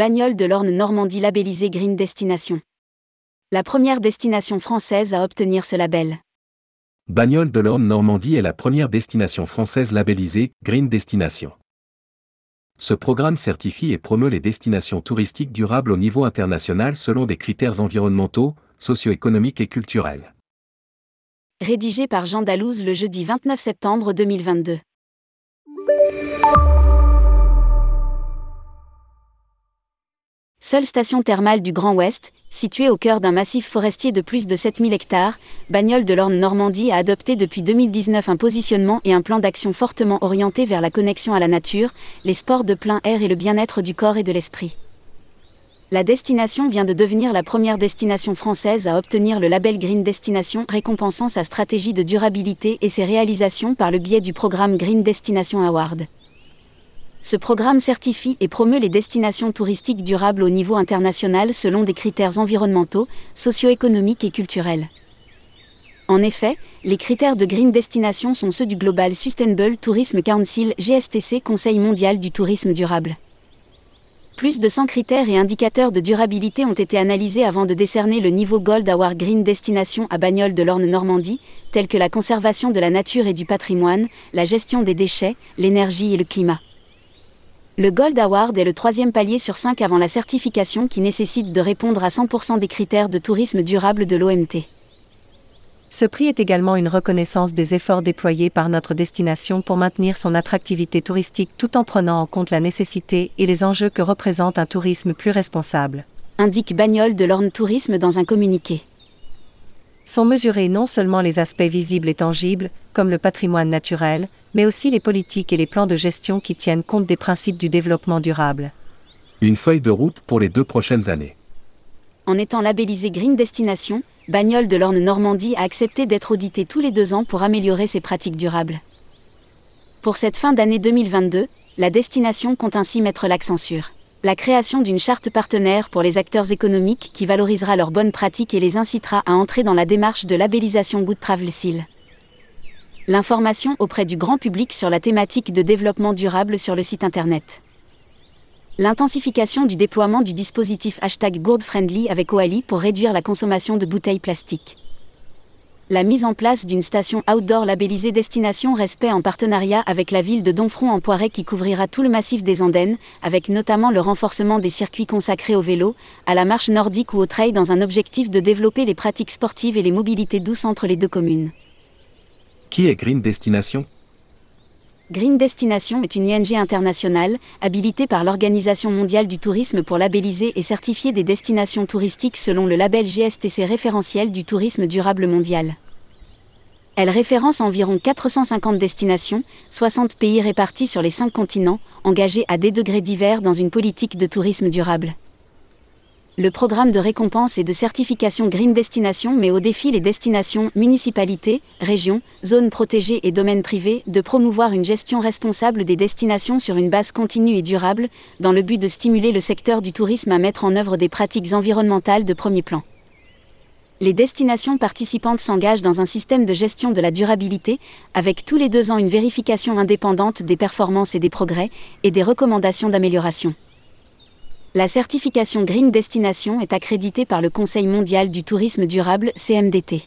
Bagnole de l'Orne Normandie labellisée Green Destination. La première destination française à obtenir ce label. Bagnole de l'Orne Normandie est la première destination française labellisée Green Destination. Ce programme certifie et promeut les destinations touristiques durables au niveau international selon des critères environnementaux, socio-économiques et culturels. Rédigé par Jean Dalouse le jeudi 29 septembre 2022. Seule station thermale du Grand Ouest, située au cœur d'un massif forestier de plus de 7000 hectares, Bagnole de l'Orne Normandie a adopté depuis 2019 un positionnement et un plan d'action fortement orienté vers la connexion à la nature, les sports de plein air et le bien-être du corps et de l'esprit. La destination vient de devenir la première destination française à obtenir le label Green Destination récompensant sa stratégie de durabilité et ses réalisations par le biais du programme Green Destination Award. Ce programme certifie et promeut les destinations touristiques durables au niveau international selon des critères environnementaux, socio-économiques et culturels. En effet, les critères de Green Destination sont ceux du Global Sustainable Tourism Council GSTC Conseil mondial du tourisme durable. Plus de 100 critères et indicateurs de durabilité ont été analysés avant de décerner le niveau Gold Award Green Destination à Bagnole de l'Orne Normandie, tels que la conservation de la nature et du patrimoine, la gestion des déchets, l'énergie et le climat. Le Gold Award est le troisième palier sur cinq avant la certification qui nécessite de répondre à 100% des critères de tourisme durable de l'OMT. Ce prix est également une reconnaissance des efforts déployés par notre destination pour maintenir son attractivité touristique tout en prenant en compte la nécessité et les enjeux que représente un tourisme plus responsable. Indique Bagnole de l'Orne Tourisme dans un communiqué. Sont mesurés non seulement les aspects visibles et tangibles, comme le patrimoine naturel, mais aussi les politiques et les plans de gestion qui tiennent compte des principes du développement durable. Une feuille de route pour les deux prochaines années. En étant labellisé Green Destination, Bagnole de l'Orne Normandie a accepté d'être audité tous les deux ans pour améliorer ses pratiques durables. Pour cette fin d'année 2022, la destination compte ainsi mettre l'accent sur la création d'une charte partenaire pour les acteurs économiques qui valorisera leurs bonnes pratiques et les incitera à entrer dans la démarche de labellisation Good Travel Seal l'information auprès du grand public sur la thématique de développement durable sur le site internet. L'intensification du déploiement du dispositif hashtag GourdFriendly avec OALI pour réduire la consommation de bouteilles plastiques. La mise en place d'une station outdoor labellisée Destination Respect en partenariat avec la ville de Donfront en Poiret qui couvrira tout le massif des Andennes, avec notamment le renforcement des circuits consacrés au vélo, à la marche nordique ou au trail dans un objectif de développer les pratiques sportives et les mobilités douces entre les deux communes. Qui est Green Destination? Green Destination est une ONG internationale, habilitée par l'Organisation mondiale du tourisme pour labelliser et certifier des destinations touristiques selon le label GSTC référentiel du tourisme durable mondial. Elle référence environ 450 destinations, 60 pays répartis sur les 5 continents, engagés à des degrés divers dans une politique de tourisme durable le programme de récompense et de certification Green Destination met au défi les destinations, municipalités, régions, zones protégées et domaines privés de promouvoir une gestion responsable des destinations sur une base continue et durable, dans le but de stimuler le secteur du tourisme à mettre en œuvre des pratiques environnementales de premier plan. Les destinations participantes s'engagent dans un système de gestion de la durabilité, avec tous les deux ans une vérification indépendante des performances et des progrès, et des recommandations d'amélioration. La certification Green Destination est accréditée par le Conseil mondial du tourisme durable CMDT.